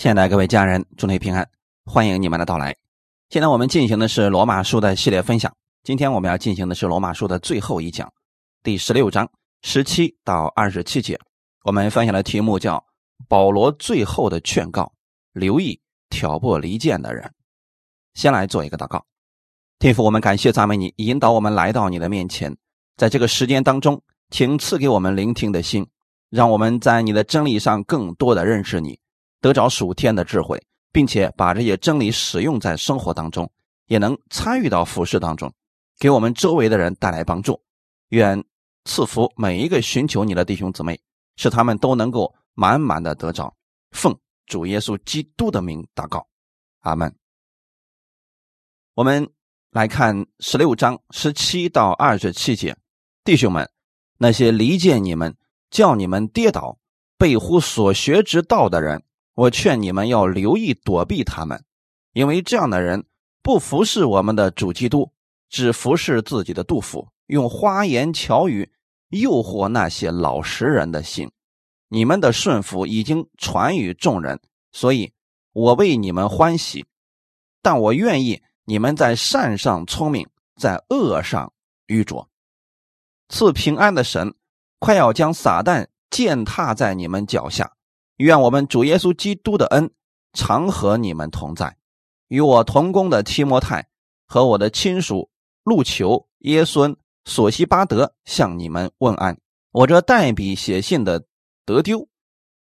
亲爱的各位家人，祝你平安，欢迎你们的到来。现在我们进行的是罗马书的系列分享，今天我们要进行的是罗马书的最后一讲，第十六章十七到二十七节。我们分享的题目叫“保罗最后的劝告”，留意挑拨离间的人。先来做一个祷告，天父，我们感谢赞美你，引导我们来到你的面前，在这个时间当中，请赐给我们聆听的心，让我们在你的真理上更多的认识你。得着属天的智慧，并且把这些真理使用在生活当中，也能参与到服饰当中，给我们周围的人带来帮助。愿赐福每一个寻求你的弟兄姊妹，使他们都能够满满的得着。奉主耶稣基督的名祷告，阿门。我们来看十六章十七到二十七节，弟兄们，那些离间你们、叫你们跌倒、背乎所学之道的人。我劝你们要留意躲避他们，因为这样的人不服侍我们的主基督，只服侍自己的杜甫，用花言巧语诱惑那些老实人的心。你们的顺服已经传于众人，所以我为你们欢喜。但我愿意你们在善上聪明，在恶上愚拙。赐平安的神快要将撒旦践踏在你们脚下。愿我们主耶稣基督的恩常和你们同在。与我同工的提摩太和我的亲属路求、耶孙、索西巴德向你们问安。我这代笔写信的德丢，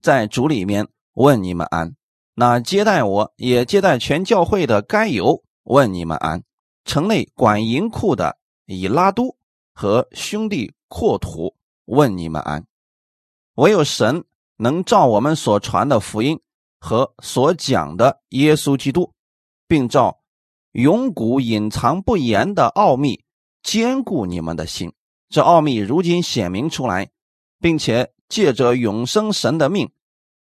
在主里面问你们安。那接待我也接待全教会的该有问你们安。城内管银库的以拉都和兄弟阔土问你们安。唯有神。能照我们所传的福音和所讲的耶稣基督，并照永古隐藏不言的奥秘坚固你们的心。这奥秘如今显明出来，并且借着永生神的命，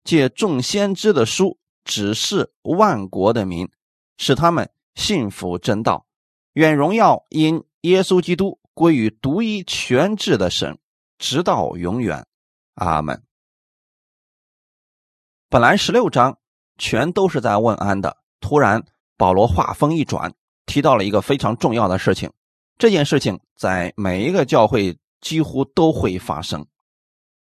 借众先知的书指示万国的民，使他们信服真道。愿荣耀因耶稣基督归于独一全智的神，直到永远。阿门。本来十六章全都是在问安的，突然保罗话锋一转，提到了一个非常重要的事情。这件事情在每一个教会几乎都会发生。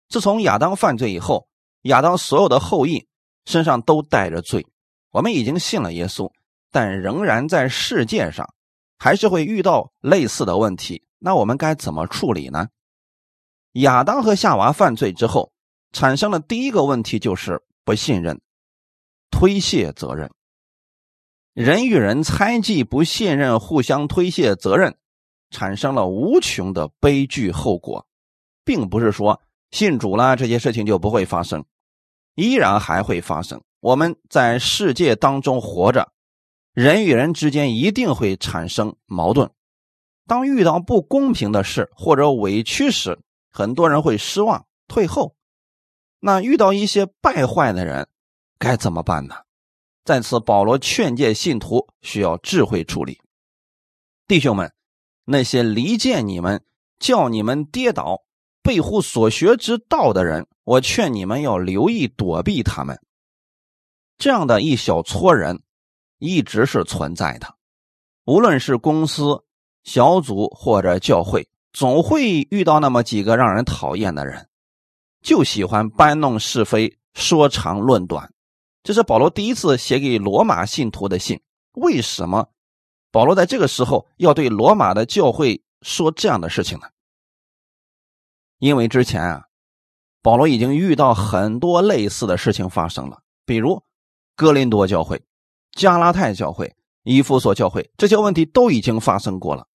自从亚当犯罪以后，亚当所有的后裔身上都带着罪。我们已经信了耶稣，但仍然在世界上还是会遇到类似的问题。那我们该怎么处理呢？亚当和夏娃犯罪之后，产生的第一个问题就是。不信任，推卸责任，人与人猜忌、不信任、互相推卸责任，产生了无穷的悲剧后果，并不是说信主了这些事情就不会发生，依然还会发生。我们在世界当中活着，人与人之间一定会产生矛盾。当遇到不公平的事或者委屈时，很多人会失望、退后。那遇到一些败坏的人，该怎么办呢？在此，保罗劝诫信徒需要智慧处理。弟兄们，那些离间你们、叫你们跌倒、背乎所学之道的人，我劝你们要留意躲避他们。这样的一小撮人，一直是存在的。无论是公司、小组或者教会，总会遇到那么几个让人讨厌的人。就喜欢搬弄是非、说长论短，这是保罗第一次写给罗马信徒的信。为什么保罗在这个时候要对罗马的教会说这样的事情呢？因为之前啊，保罗已经遇到很多类似的事情发生了，比如哥林多教会、加拉太教会、以弗所教会，这些问题都已经发生过了。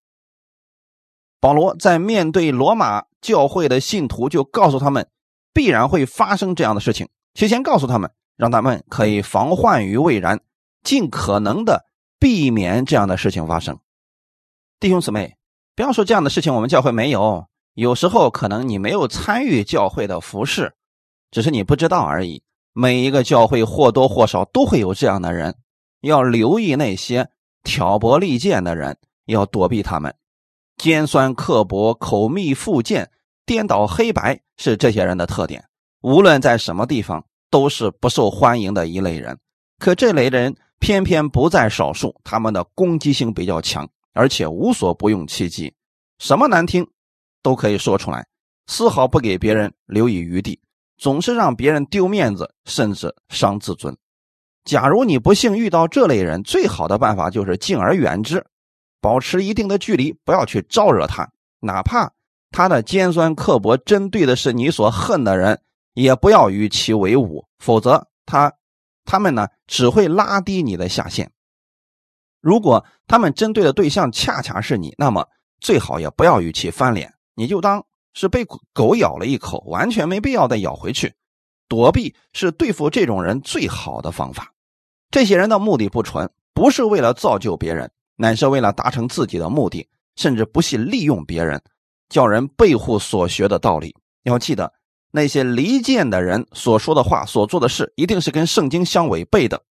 保罗在面对罗马教会的信徒，就告诉他们。必然会发生这样的事情，提前告诉他们，让他们可以防患于未然，尽可能的避免这样的事情发生。弟兄姊妹，不要说这样的事情我们教会没有，有时候可能你没有参与教会的服饰，只是你不知道而已。每一个教会或多或少都会有这样的人，要留意那些挑拨离间的人，要躲避他们，尖酸刻薄、口蜜腹剑。颠倒黑白是这些人的特点，无论在什么地方都是不受欢迎的一类人。可这类人偏偏不在少数，他们的攻击性比较强，而且无所不用其极，什么难听都可以说出来，丝毫不给别人留以余地，总是让别人丢面子，甚至伤自尊。假如你不幸遇到这类人，最好的办法就是敬而远之，保持一定的距离，不要去招惹他。哪怕他的尖酸刻薄针对的是你所恨的人，也不要与其为伍，否则他他们呢只会拉低你的下限。如果他们针对的对象恰恰是你，那么最好也不要与其翻脸，你就当是被狗咬了一口，完全没必要再咬回去。躲避是对付这种人最好的方法。这些人的目的不纯，不是为了造就别人，乃是为了达成自己的目的，甚至不惜利用别人，叫人背负所学的道理。要记得，那些离间的人所说的话、所做的事，一定是跟圣经相违背的。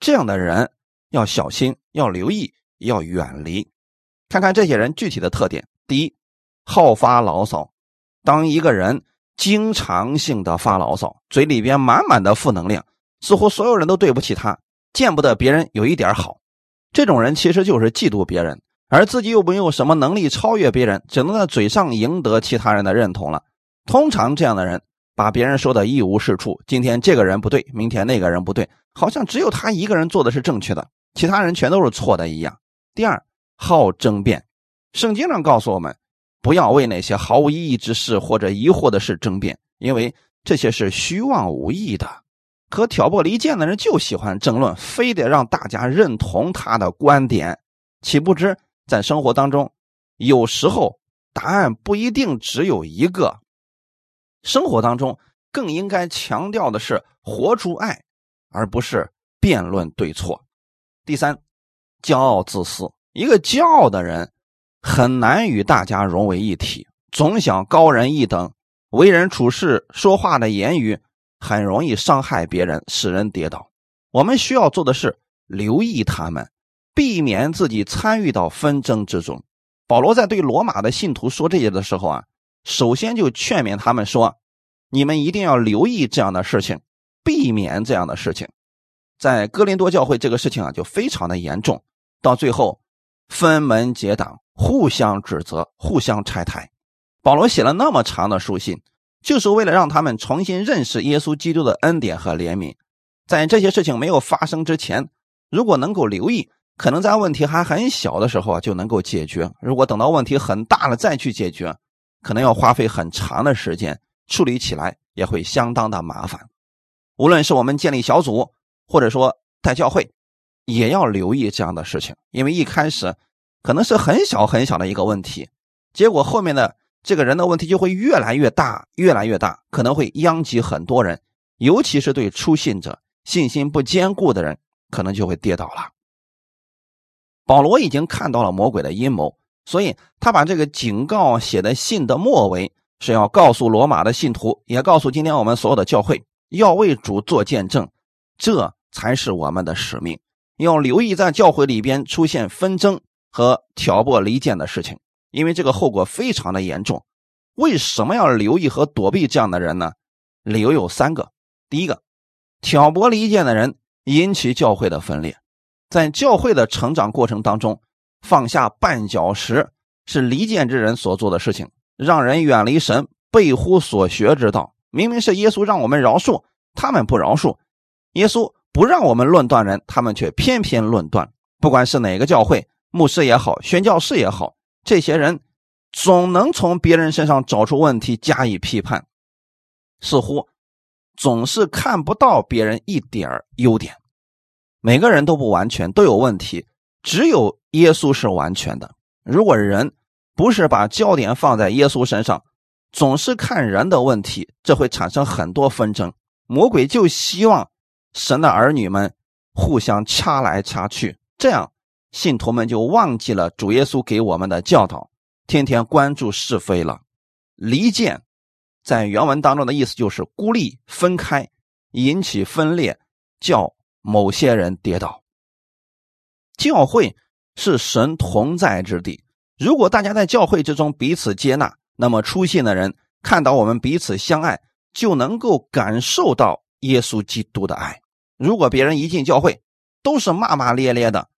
这样的人要小心，要留意，要远离。看看这些人具体的特点：第一，好发牢骚。当一个人经常性的发牢骚，嘴里边满满的负能量。似乎所有人都对不起他，见不得别人有一点好。这种人其实就是嫉妒别人，而自己又没有什么能力超越别人，只能在嘴上赢得其他人的认同了。通常这样的人把别人说的一无是处，今天这个人不对，明天那个人不对，好像只有他一个人做的是正确的，其他人全都是错的一样。第二，好争辩。圣经上告诉我们，不要为那些毫无意义之事或者疑惑的事争辩，因为这些是虚妄无益的。可挑拨离间的人就喜欢争论，非得让大家认同他的观点。岂不知在生活当中，有时候答案不一定只有一个。生活当中更应该强调的是活出爱，而不是辩论对错。第三，骄傲自私。一个骄傲的人很难与大家融为一体，总想高人一等，为人处事、说话的言语。很容易伤害别人，使人跌倒。我们需要做的是留意他们，避免自己参与到纷争之中。保罗在对罗马的信徒说这些的时候啊，首先就劝勉他们说：“你们一定要留意这样的事情，避免这样的事情。”在哥林多教会，这个事情啊就非常的严重，到最后分门结党，互相指责，互相拆台。保罗写了那么长的书信。就是为了让他们重新认识耶稣基督的恩典和怜悯，在这些事情没有发生之前，如果能够留意，可能在问题还很小的时候啊就能够解决；如果等到问题很大了再去解决，可能要花费很长的时间，处理起来也会相当的麻烦。无论是我们建立小组，或者说带教会，也要留意这样的事情，因为一开始可能是很小很小的一个问题，结果后面的。这个人的问题就会越来越大，越来越大，可能会殃及很多人，尤其是对初信者、信心不坚固的人，可能就会跌倒了。保罗已经看到了魔鬼的阴谋，所以他把这个警告写在信的末尾，是要告诉罗马的信徒，也告诉今天我们所有的教会，要为主做见证，这才是我们的使命。要留意在教会里边出现纷争和挑拨离间的事情。因为这个后果非常的严重，为什么要留意和躲避这样的人呢？理由有三个：第一个，挑拨离间的人引起教会的分裂，在教会的成长过程当中，放下绊脚石是离间之人所做的事情，让人远离神，背乎所学之道。明明是耶稣让我们饶恕，他们不饶恕；耶稣不让我们论断人，他们却偏偏论断。不管是哪个教会，牧师也好，宣教士也好。这些人总能从别人身上找出问题加以批判，似乎总是看不到别人一点优点。每个人都不完全，都有问题，只有耶稣是完全的。如果人不是把焦点放在耶稣身上，总是看人的问题，这会产生很多纷争。魔鬼就希望神的儿女们互相掐来掐去，这样。信徒们就忘记了主耶稣给我们的教导，天天关注是非了。离间，在原文当中的意思就是孤立、分开，引起分裂，叫某些人跌倒。教会是神同在之地，如果大家在教会之中彼此接纳，那么出信的人看到我们彼此相爱，就能够感受到耶稣基督的爱。如果别人一进教会，都是骂骂咧咧的，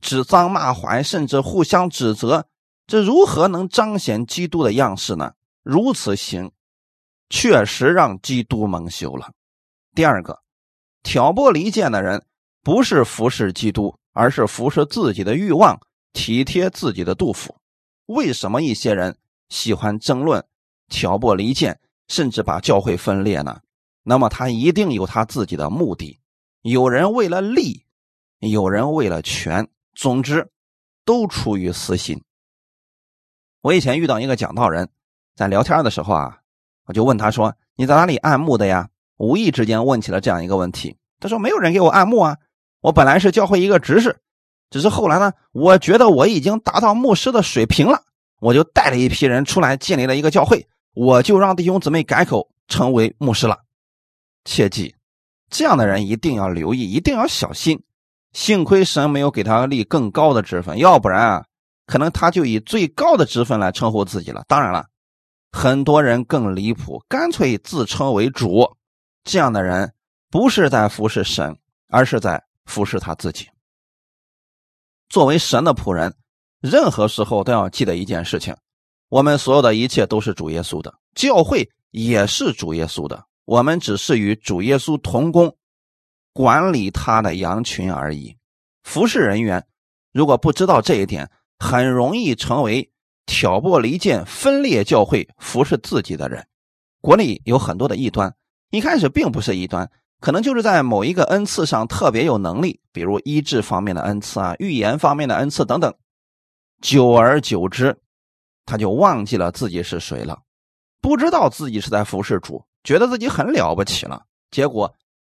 指桑骂槐，甚至互相指责，这如何能彰显基督的样式呢？如此行，确实让基督蒙羞了。第二个，挑拨离间的人，不是服侍基督，而是服侍自己的欲望，体贴自己的肚腹。为什么一些人喜欢争论、挑拨离间，甚至把教会分裂呢？那么他一定有他自己的目的。有人为了利，有人为了权，总之都出于私心。我以前遇到一个讲道人，在聊天的时候啊，我就问他说：“你在哪里按牧的呀？”无意之间问起了这样一个问题。他说：“没有人给我按牧啊，我本来是教会一个执事，只是后来呢，我觉得我已经达到牧师的水平了，我就带了一批人出来建立了一个教会，我就让弟兄姊妹改口成为牧师了。切记，这样的人一定要留意，一定要小心。幸亏神没有给他立更高的职分，要不然啊。”可能他就以最高的职分来称呼自己了。当然了，很多人更离谱，干脆自称为主。这样的人不是在服侍神，而是在服侍他自己。作为神的仆人，任何时候都要记得一件事情：我们所有的一切都是主耶稣的，教会也是主耶稣的。我们只是与主耶稣同工，管理他的羊群而已。服侍人员如果不知道这一点，很容易成为挑拨离间、分裂教会、服侍自己的人。国内有很多的异端，一开始并不是异端，可能就是在某一个恩赐上特别有能力，比如医治方面的恩赐啊、预言方面的恩赐等等。久而久之，他就忘记了自己是谁了，不知道自己是在服侍主，觉得自己很了不起了。结果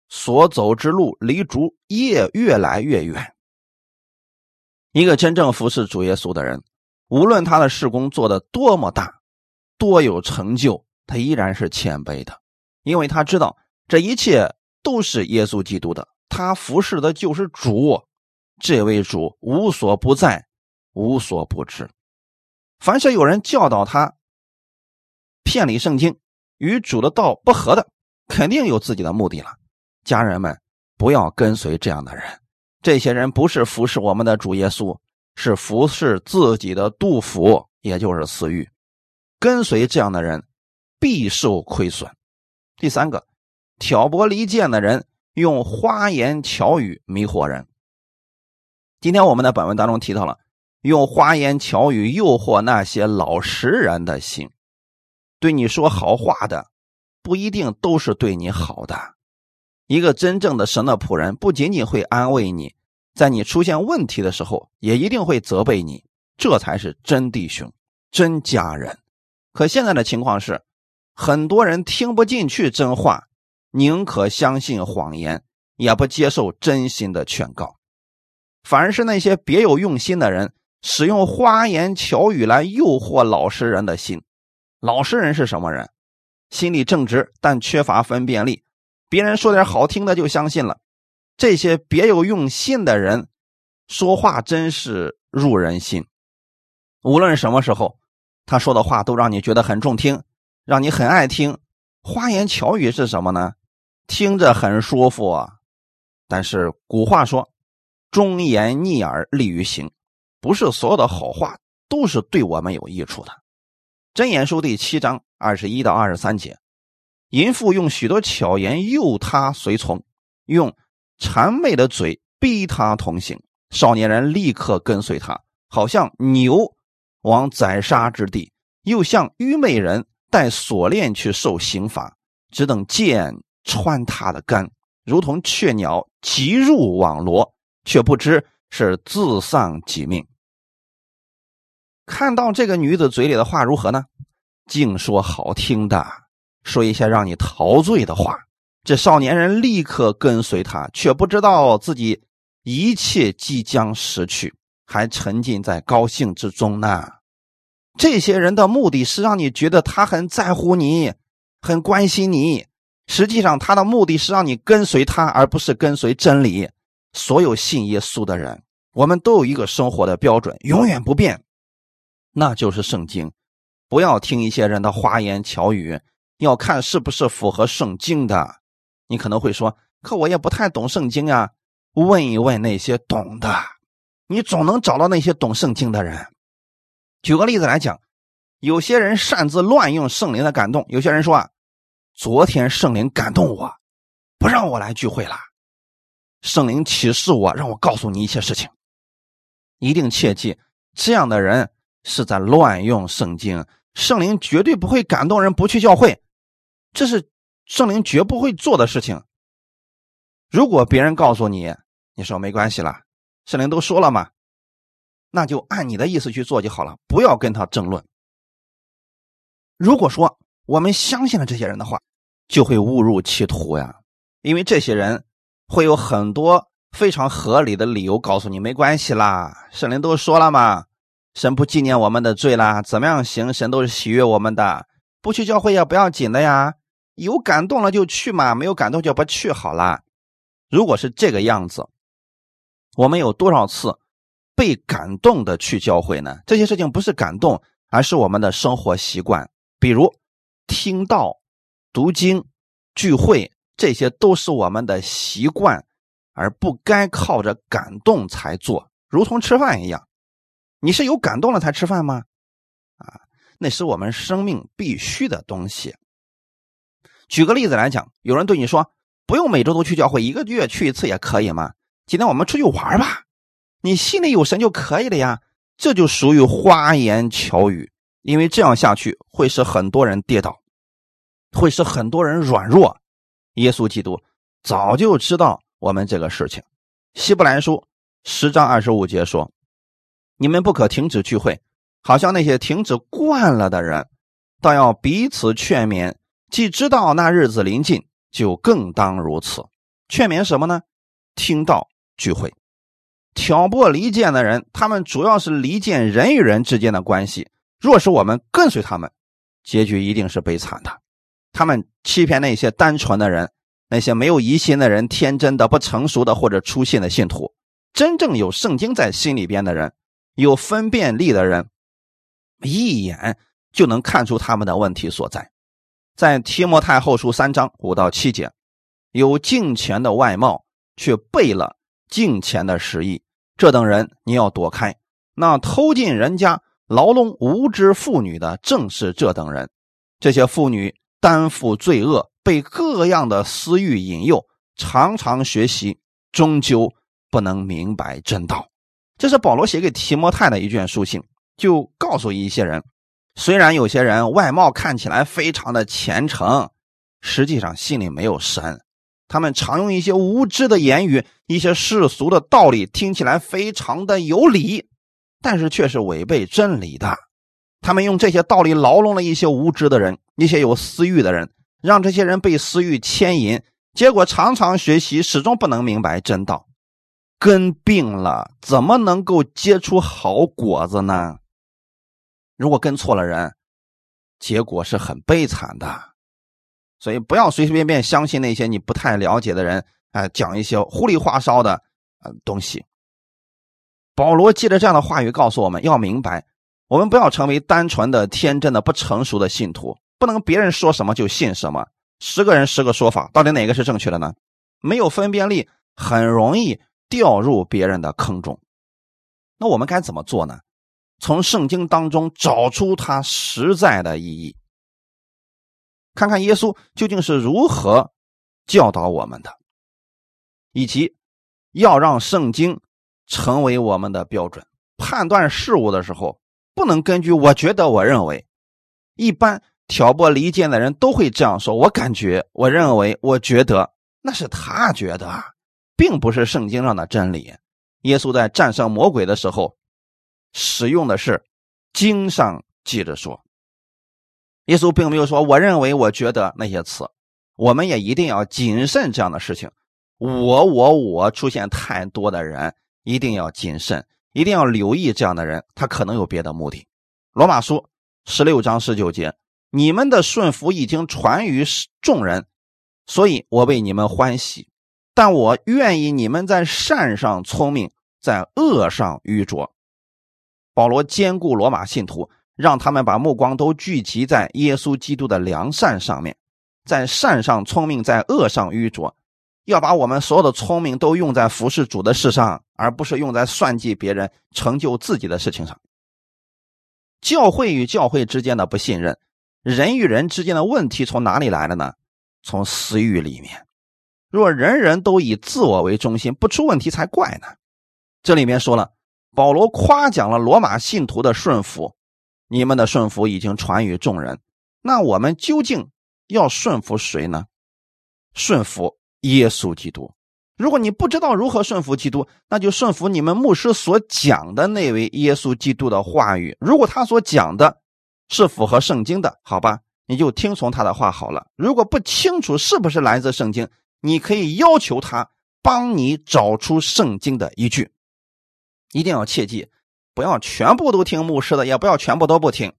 所走之路离主越越来越远。一个真正服侍主耶稣的人，无论他的事工做的多么大，多有成就，他依然是谦卑的，因为他知道这一切都是耶稣基督的，他服侍的就是主，这位主无所不在，无所不知。凡是有人教导他骗离圣经，与主的道不合的，肯定有自己的目的了。家人们，不要跟随这样的人。这些人不是服侍我们的主耶稣，是服侍自己的杜甫，也就是私欲。跟随这样的人，必受亏损。第三个，挑拨离间的人用花言巧语迷惑人。今天我们的本文当中提到了，用花言巧语诱惑那些老实人的心。对你说好话的，不一定都是对你好的。一个真正的神的仆人，不仅仅会安慰你，在你出现问题的时候，也一定会责备你，这才是真弟兄、真家人。可现在的情况是，很多人听不进去真话，宁可相信谎言，也不接受真心的劝告，反而是那些别有用心的人，使用花言巧语来诱惑老实人的心。老实人是什么人？心里正直，但缺乏分辨力。别人说点好听的就相信了，这些别有用心的人说话真是入人心。无论什么时候，他说的话都让你觉得很中听，让你很爱听。花言巧语是什么呢？听着很舒服啊。但是古话说：“忠言逆耳利于行”，不是所有的好话都是对我们有益处的。真言书第七章二十一到二十三节。淫妇用许多巧言诱他随从，用谄媚的嘴逼他同行。少年人立刻跟随他，好像牛往宰杀之地，又像愚昧人带锁链去受刑罚，只等剑穿他的肝，如同雀鸟急入网罗，却不知是自丧己命。看到这个女子嘴里的话如何呢？净说好听的。说一些让你陶醉的话，这少年人立刻跟随他，却不知道自己一切即将失去，还沉浸在高兴之中呢。这些人的目的是让你觉得他很在乎你，很关心你。实际上，他的目的是让你跟随他，而不是跟随真理。所有信耶稣的人，我们都有一个生活的标准，永远不变，那就是圣经。不要听一些人的花言巧语。要看是不是符合圣经的，你可能会说，可我也不太懂圣经啊。问一问那些懂的，你总能找到那些懂圣经的人。举个例子来讲，有些人擅自乱用圣灵的感动。有些人说啊，昨天圣灵感动我，不让我来聚会了。圣灵启示我，让我告诉你一些事情。一定切记，这样的人是在乱用圣经。圣灵绝对不会感动人不去教会，这是圣灵绝不会做的事情。如果别人告诉你，你说没关系了，圣灵都说了嘛，那就按你的意思去做就好了，不要跟他争论。如果说我们相信了这些人的话，就会误入歧途呀，因为这些人会有很多非常合理的理由告诉你没关系啦，圣灵都说了嘛，神不纪念我们的罪啦，怎么样行，神都是喜悦我们的，不去教会也不要紧的呀，有感动了就去嘛，没有感动就不去好啦。如果是这个样子。我们有多少次被感动的去教会呢？这些事情不是感动，而是我们的生活习惯。比如听到、读经、聚会，这些都是我们的习惯，而不该靠着感动才做。如同吃饭一样，你是有感动了才吃饭吗？啊，那是我们生命必须的东西。举个例子来讲，有人对你说：“不用每周都去教会，一个月去一次也可以吗？”今天我们出去玩吧，你心里有神就可以了呀。这就属于花言巧语，因为这样下去会使很多人跌倒，会使很多人软弱。耶稣基督早就知道我们这个事情。希伯来书十章二十五节说：“你们不可停止聚会，好像那些停止惯了的人，倒要彼此劝勉。既知道那日子临近，就更当如此。劝勉什么呢？听到。”聚会，挑拨离间的人，他们主要是离间人与人之间的关系。若是我们跟随他们，结局一定是悲惨的。他们欺骗那些单纯的人，那些没有疑心的人，天真的、不成熟的或者粗信的信徒。真正有圣经在心里边的人，有分辨力的人，一眼就能看出他们的问题所在。在提摩太后书三章五到七节，有敬虔的外貌，却背了。敬虔的实意，这等人你要躲开。那偷进人家牢笼无知妇女的，正是这等人。这些妇女担负罪恶，被各样的私欲引诱，常常学习，终究不能明白真道。这是保罗写给提摩太的一卷书信，就告诉一些人：虽然有些人外貌看起来非常的虔诚，实际上心里没有神。他们常用一些无知的言语，一些世俗的道理，听起来非常的有理，但是却是违背真理的。他们用这些道理牢笼了一些无知的人，一些有私欲的人，让这些人被私欲牵引，结果常常学习，始终不能明白真道。根病了，怎么能够结出好果子呢？如果跟错了人，结果是很悲惨的。所以不要随随便便相信那些你不太了解的人，啊，讲一些糊里花哨的呃东西。保罗借着这样的话语告诉我们要明白，我们不要成为单纯的、天真的、不成熟的信徒，不能别人说什么就信什么。十个人十个说法，到底哪个是正确的呢？没有分辨力，很容易掉入别人的坑中。那我们该怎么做呢？从圣经当中找出它实在的意义。看看耶稣究竟是如何教导我们的，以及要让圣经成为我们的标准。判断事物的时候，不能根据我觉得、我认为。一般挑拨离间的人都会这样说：“我感觉、我认为、我觉得，那是他觉得，啊并不是圣经上的真理。”耶稣在战胜魔鬼的时候，使用的是经上记着说。耶稣并没有说“我认为”“我觉得”那些词，我们也一定要谨慎这样的事情。我、我、我出现太多的人，一定要谨慎，一定要留意这样的人，他可能有别的目的。罗马书十六章十九节：“你们的顺服已经传于众人，所以我为你们欢喜。但我愿意你们在善上聪明，在恶上愚拙。”保罗兼顾罗马信徒。让他们把目光都聚集在耶稣基督的良善上面，在善上聪明，在恶上愚拙。要把我们所有的聪明都用在服侍主的事上，而不是用在算计别人、成就自己的事情上。教会与教会之间的不信任，人与人之间的问题从哪里来的呢？从私欲里面。若人人都以自我为中心，不出问题才怪呢。这里面说了，保罗夸奖了罗马信徒的顺服，你们的顺服已经传于众人。那我们究竟要顺服谁呢？顺服耶稣基督。如果你不知道如何顺服基督，那就顺服你们牧师所讲的那位耶稣基督的话语。如果他所讲的是符合圣经的，好吧，你就听从他的话好了。如果不清楚是不是来自圣经，你可以要求他帮你找出圣经的依据。一定要切记，不要全部都听牧师的，也不要全部都不听。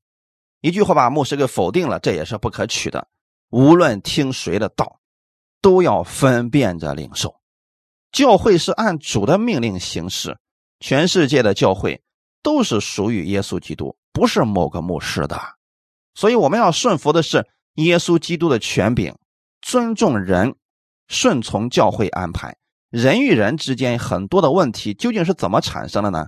一句话把牧师给否定了，这也是不可取的。无论听谁的道，都要分辨着领受。教会是按主的命令行事，全世界的教会都是属于耶稣基督，不是某个牧师的。所以我们要顺服的是耶稣基督的权柄，尊重人，顺从教会安排。人与人之间很多的问题究竟是怎么产生的呢？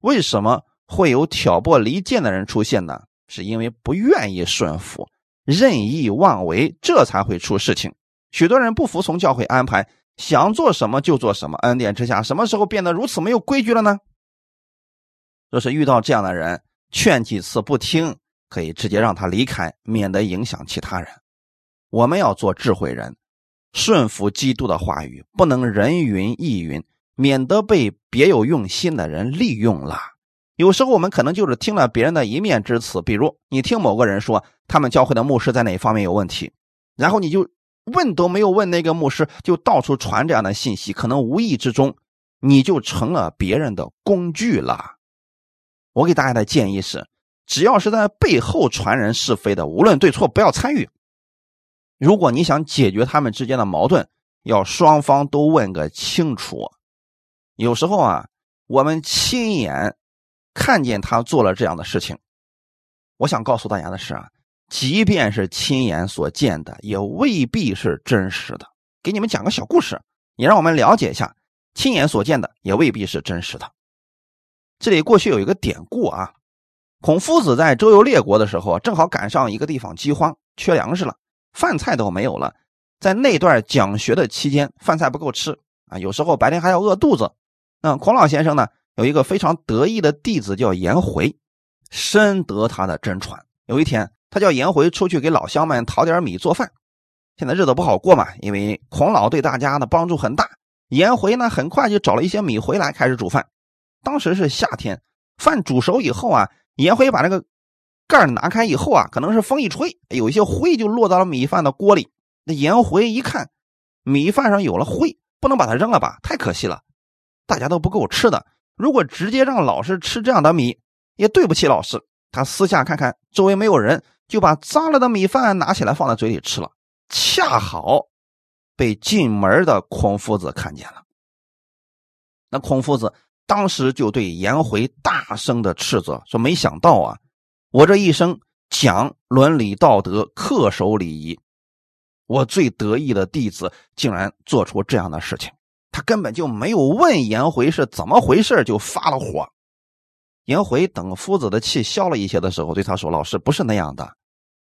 为什么会有挑拨离间的人出现呢？是因为不愿意顺服，任意妄为，这才会出事情。许多人不服从教会安排。想做什么就做什么，恩典之下，什么时候变得如此没有规矩了呢？若是遇到这样的人，劝几次不听，可以直接让他离开，免得影响其他人。我们要做智慧人，顺服基督的话语，不能人云亦云，免得被别有用心的人利用了。有时候我们可能就是听了别人的一面之词，比如你听某个人说他们教会的牧师在哪方面有问题，然后你就。问都没有问那个牧师，就到处传这样的信息，可能无意之中你就成了别人的工具了。我给大家的建议是：只要是在背后传人是非的，无论对错，不要参与。如果你想解决他们之间的矛盾，要双方都问个清楚。有时候啊，我们亲眼看见他做了这样的事情，我想告诉大家的是啊。即便是亲眼所见的，也未必是真实的。给你们讲个小故事，也让我们了解一下，亲眼所见的也未必是真实的。这里过去有一个典故啊，孔夫子在周游列国的时候，正好赶上一个地方饥荒，缺粮食了，饭菜都没有了。在那段讲学的期间，饭菜不够吃啊，有时候白天还要饿肚子。那孔老先生呢，有一个非常得意的弟子叫颜回，深得他的真传。有一天。他叫颜回出去给老乡们讨点米做饭。现在日子不好过嘛，因为孔老对大家的帮助很大。颜回呢，很快就找了一些米回来，开始煮饭。当时是夏天，饭煮熟以后啊，颜回把那个盖拿开以后啊，可能是风一吹，有一些灰就落到了米饭的锅里。那颜回一看，米饭上有了灰，不能把它扔了吧？太可惜了，大家都不够吃的。如果直接让老师吃这样的米，也对不起老师。他私下看看周围没有人。就把脏了的米饭拿起来放在嘴里吃了，恰好被进门的孔夫子看见了。那孔夫子当时就对颜回大声的斥责说：“没想到啊，我这一生讲伦理道德、恪守礼仪，我最得意的弟子竟然做出这样的事情。他根本就没有问颜回是怎么回事，就发了火。颜回等夫子的气消了一些的时候，对他说：‘老师不是那样的。’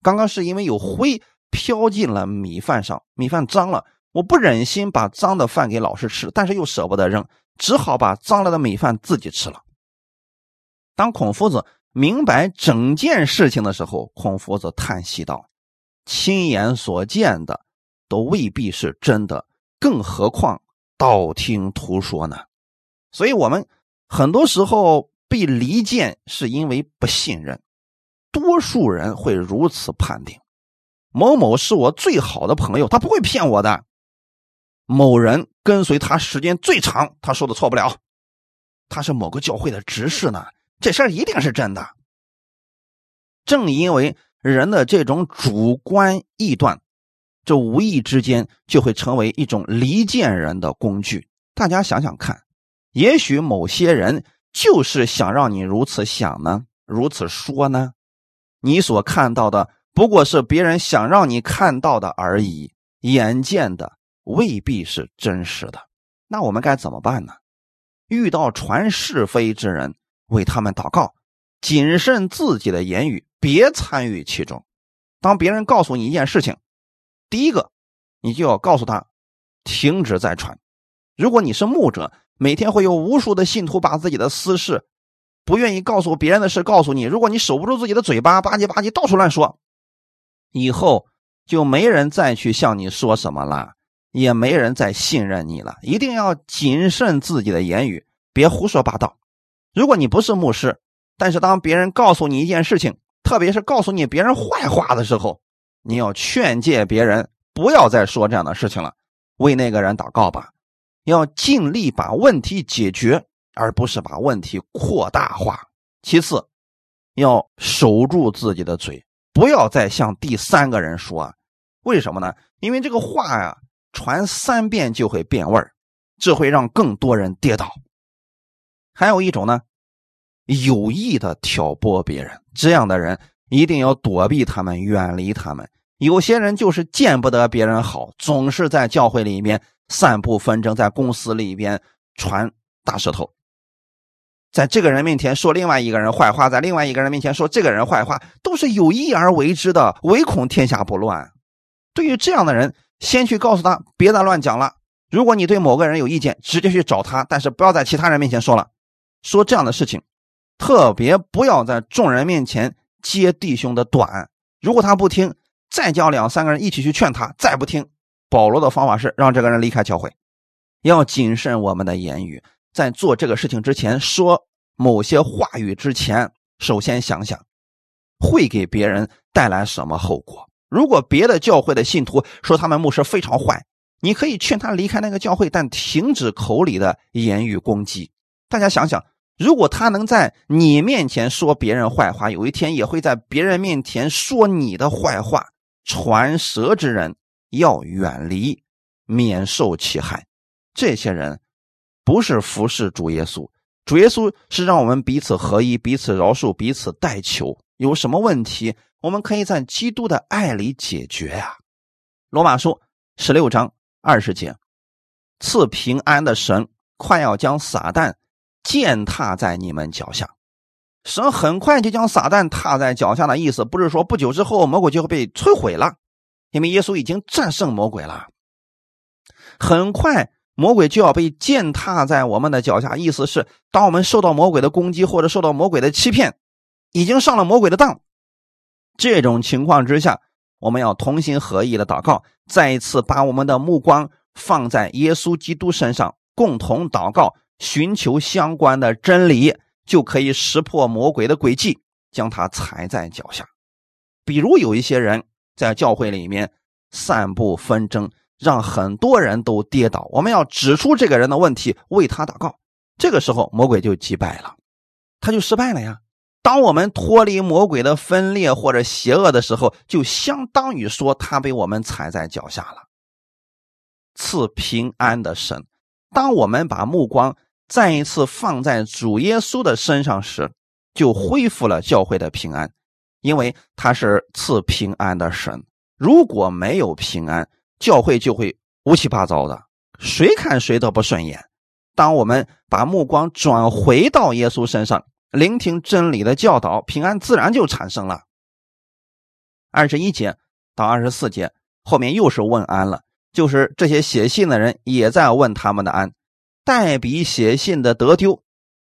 刚刚是因为有灰飘进了米饭上，米饭脏了，我不忍心把脏的饭给老师吃，但是又舍不得扔，只好把脏了的米饭自己吃了。当孔夫子明白整件事情的时候，孔夫子叹息道：“亲眼所见的都未必是真的，更何况道听途说呢？”所以，我们很多时候被离间，是因为不信任。多数人会如此判定：某某是我最好的朋友，他不会骗我的。某人跟随他时间最长，他说的错不了。他是某个教会的执事呢，这事儿一定是真的。正因为人的这种主观臆断，这无意之间就会成为一种离间人的工具。大家想想看，也许某些人就是想让你如此想呢，如此说呢。你所看到的不过是别人想让你看到的而已，眼见的未必是真实的。那我们该怎么办呢？遇到传是非之人，为他们祷告，谨慎自己的言语，别参与其中。当别人告诉你一件事情，第一个，你就要告诉他，停止再传。如果你是牧者，每天会有无数的信徒把自己的私事、不愿意告诉别人的事告诉你。如果你守不住自己的嘴巴，吧唧吧唧到处乱说，以后就没人再去向你说什么了，也没人再信任你了。一定要谨慎自己的言语，别胡说八道。如果你不是牧师，但是当别人告诉你一件事情，特别是告诉你别人坏话的时候，你要劝诫别人不要再说这样的事情了，为那个人祷告吧。要尽力把问题解决，而不是把问题扩大化。其次，要守住自己的嘴，不要再向第三个人说。为什么呢？因为这个话呀，传三遍就会变味儿，这会让更多人跌倒。还有一种呢，有意的挑拨别人，这样的人一定要躲避他们，远离他们。有些人就是见不得别人好，总是在教会里面。散布纷争，在公司里边传大舌头，在这个人面前说另外一个人坏话，在另外一个人面前说这个人坏话，都是有意而为之的，唯恐天下不乱。对于这样的人，先去告诉他别再乱讲了。如果你对某个人有意见，直接去找他，但是不要在其他人面前说了。说这样的事情，特别不要在众人面前揭弟兄的短。如果他不听，再叫两三个人一起去劝他，再不听。保罗的方法是让这个人离开教会，要谨慎我们的言语，在做这个事情之前，说某些话语之前，首先想想会给别人带来什么后果。如果别的教会的信徒说他们牧师非常坏，你可以劝他离开那个教会，但停止口里的言语攻击。大家想想，如果他能在你面前说别人坏话，有一天也会在别人面前说你的坏话，传舌之人。要远离，免受其害。这些人不是服侍主耶稣，主耶稣是让我们彼此合一，彼此饶恕，彼此代求。有什么问题，我们可以在基督的爱里解决呀。罗马书十六章二十节，赐平安的神快要将撒旦践踏在你们脚下。神很快就将撒旦踏在脚下的意思，不是说不久之后魔鬼就会被摧毁了。因为耶稣已经战胜魔鬼了，很快魔鬼就要被践踏在我们的脚下。意思是，当我们受到魔鬼的攻击或者受到魔鬼的欺骗，已经上了魔鬼的当，这种情况之下，我们要同心合意的祷告，再一次把我们的目光放在耶稣基督身上，共同祷告，寻求相关的真理，就可以识破魔鬼的诡计，将他踩在脚下。比如有一些人。在教会里面散布纷争，让很多人都跌倒。我们要指出这个人的问题，为他祷告。这个时候，魔鬼就击败了，他就失败了呀。当我们脱离魔鬼的分裂或者邪恶的时候，就相当于说他被我们踩在脚下了。赐平安的神，当我们把目光再一次放在主耶稣的身上时，就恢复了教会的平安。因为他是赐平安的神，如果没有平安，教会就会乌七八糟的，谁看谁都不顺眼。当我们把目光转回到耶稣身上，聆听真理的教导，平安自然就产生了。二十一节到二十四节后面又是问安了，就是这些写信的人也在问他们的安，代笔写信的得丢。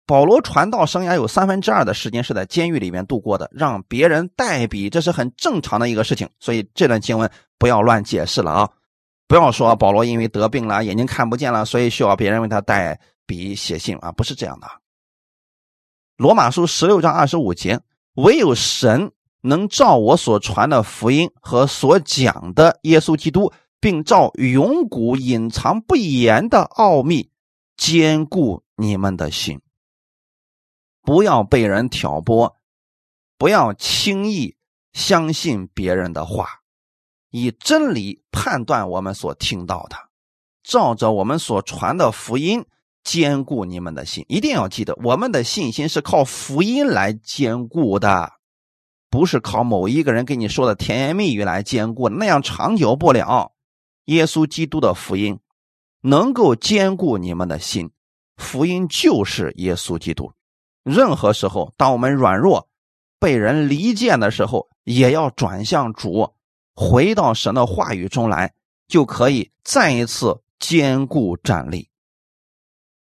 保罗传道生涯有三分之二的时间是在监狱里面度过的，让别人代笔，这是很正常的一个事情。所以这段经文不要乱解释了啊！不要说保罗因为得病了，眼睛看不见了，所以需要别人为他代笔写信啊，不是这样的。罗马书十六章二十五节，唯有神能照我所传的福音和所讲的耶稣基督，并照永古隐藏不言的奥秘，坚固你们的心。不要被人挑拨，不要轻易相信别人的话，以真理判断我们所听到的，照着我们所传的福音坚固你们的心。一定要记得，我们的信心是靠福音来坚固的，不是靠某一个人给你说的甜言蜜语来坚固，那样长久不了。耶稣基督的福音，能够坚固你们的心。福音就是耶稣基督。任何时候，当我们软弱、被人离间的时候，也要转向主，回到神的话语中来，就可以再一次坚固站立。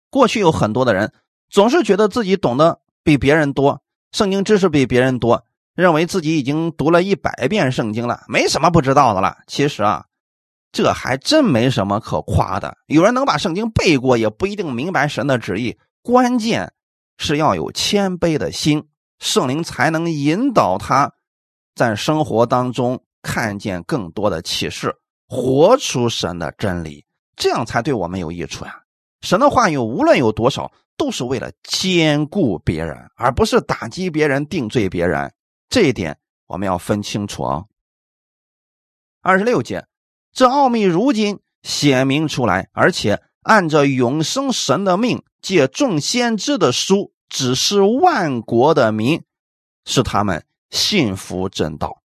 过去有很多的人总是觉得自己懂得比别人多，圣经知识比别人多，认为自己已经读了一百遍圣经了，没什么不知道的了。其实啊，这还真没什么可夸的。有人能把圣经背过，也不一定明白神的旨意。关键是要有谦卑的心，圣灵才能引导他，在生活当中看见更多的启示，活出神的真理，这样才对我们有益处呀。神的话语无论有多少，都是为了兼顾别人，而不是打击别人、定罪别人。这一点我们要分清楚啊。二十六节，这奥秘如今显明出来，而且按照永生神的命，借众先知的书，指示万国的民，使他们信服正道。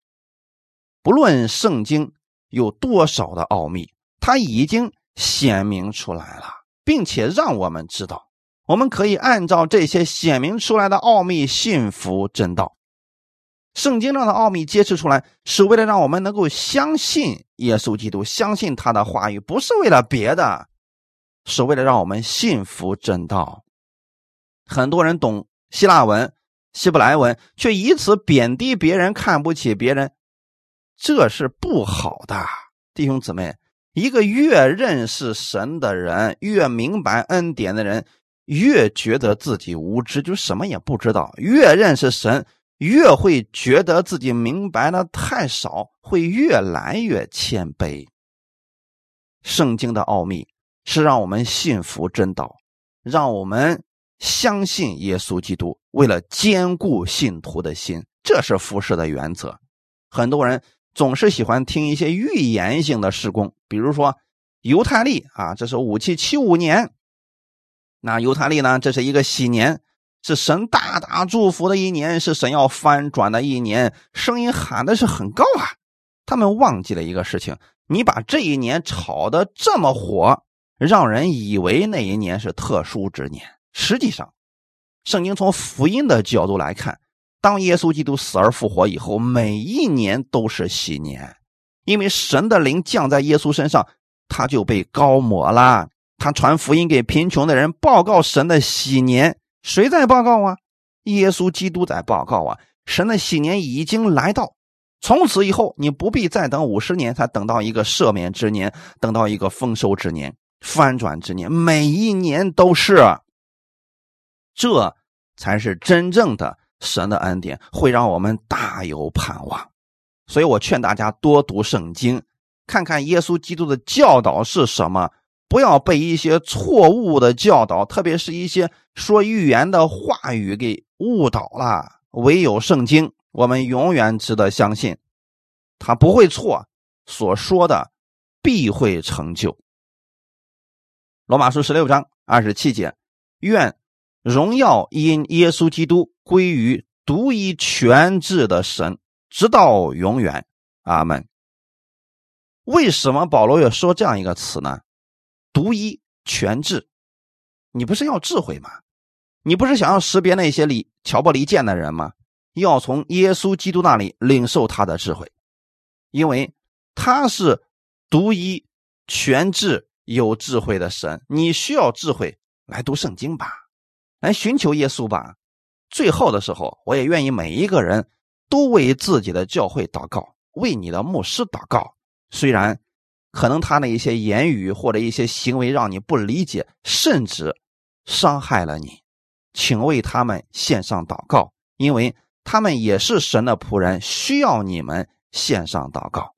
不论圣经有多少的奥秘，它已经显明出来了。并且让我们知道，我们可以按照这些显明出来的奥秘信服真道。圣经上的奥秘揭示出来，是为了让我们能够相信耶稣基督，相信他的话语，不是为了别的，是为了让我们信服真道。很多人懂希腊文、希伯来文，却以此贬低别人，看不起别人，这是不好的，弟兄姊妹。一个越认识神的人，越明白恩典的人，越觉得自己无知，就什么也不知道。越认识神，越会觉得自己明白的太少，会越来越谦卑。圣经的奥秘是让我们信服真道，让我们相信耶稣基督，为了坚固信徒的心，这是服侍的原则。很多人。总是喜欢听一些预言性的施工，比如说犹太历啊，这是五七七五年。那犹太历呢，这是一个喜年，是神大大祝福的一年，是神要翻转的一年，声音喊的是很高啊。他们忘记了一个事情，你把这一年炒的这么火，让人以为那一年是特殊之年。实际上，圣经从福音的角度来看。当耶稣基督死而复活以后，每一年都是喜年，因为神的灵降在耶稣身上，他就被高抹了。他传福音给贫穷的人，报告神的喜年。谁在报告啊？耶稣基督在报告啊！神的喜年已经来到，从此以后，你不必再等五十年，才等到一个赦免之年，等到一个丰收之年、翻转之年，每一年都是，这才是真正的。神的恩典会让我们大有盼望，所以我劝大家多读圣经，看看耶稣基督的教导是什么，不要被一些错误的教导，特别是一些说预言的话语给误导了。唯有圣经，我们永远值得相信，他不会错，所说的必会成就。罗马书十六章二十七节，愿荣耀因耶稣基督。归于独一全智的神，直到永远。阿门。为什么保罗要说这样一个词呢？独一全智，你不是要智慧吗？你不是想要识别那些离瞧不离间的人吗？要从耶稣基督那里领受他的智慧，因为他是独一全智有智慧的神。你需要智慧，来读圣经吧，来寻求耶稣吧。最后的时候，我也愿意每一个人都为自己的教会祷告，为你的牧师祷告。虽然可能他的一些言语或者一些行为让你不理解，甚至伤害了你，请为他们献上祷告，因为他们也是神的仆人，需要你们献上祷告。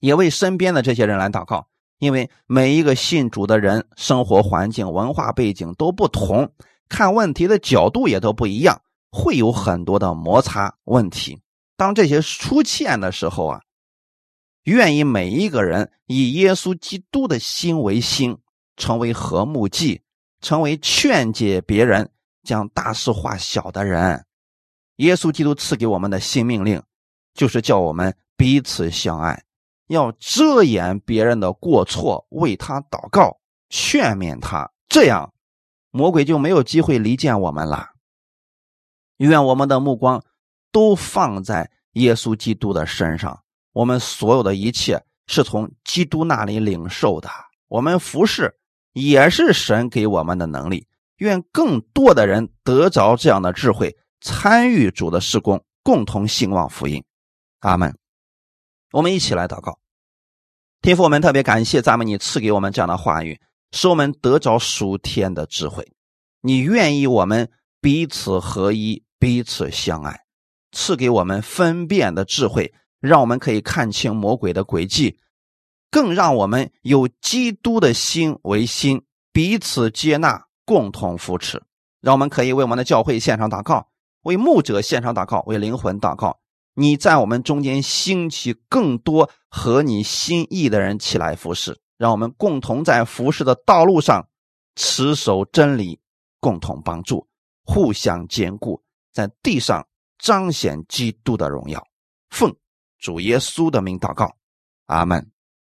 也为身边的这些人来祷告，因为每一个信主的人，生活环境、文化背景都不同。看问题的角度也都不一样，会有很多的摩擦问题。当这些出现的时候啊，愿意每一个人以耶稣基督的心为心，成为和睦剂，成为劝解别人、将大事化小的人。耶稣基督赐给我们的新命令，就是叫我们彼此相爱。要遮掩别人的过错，为他祷告，劝勉他，这样魔鬼就没有机会离间我们了。愿我们的目光都放在耶稣基督的身上，我们所有的一切是从基督那里领受的，我们服侍也是神给我们的能力。愿更多的人得着这样的智慧，参与主的施工，共同兴旺福音。阿门。我们一起来祷告，天父，我们特别感谢赞美你赐给我们这样的话语，使我们得着属天的智慧。你愿意我们彼此合一，彼此相爱，赐给我们分辨的智慧，让我们可以看清魔鬼的诡计，更让我们有基督的心为心，彼此接纳，共同扶持。让我们可以为我们的教会献上祷告，为牧者献上祷告，为灵魂祷告。你在我们中间兴起更多合你心意的人起来服侍，让我们共同在服侍的道路上持守真理，共同帮助，互相兼顾，在地上彰显基督的荣耀。奉主耶稣的名祷告，阿门。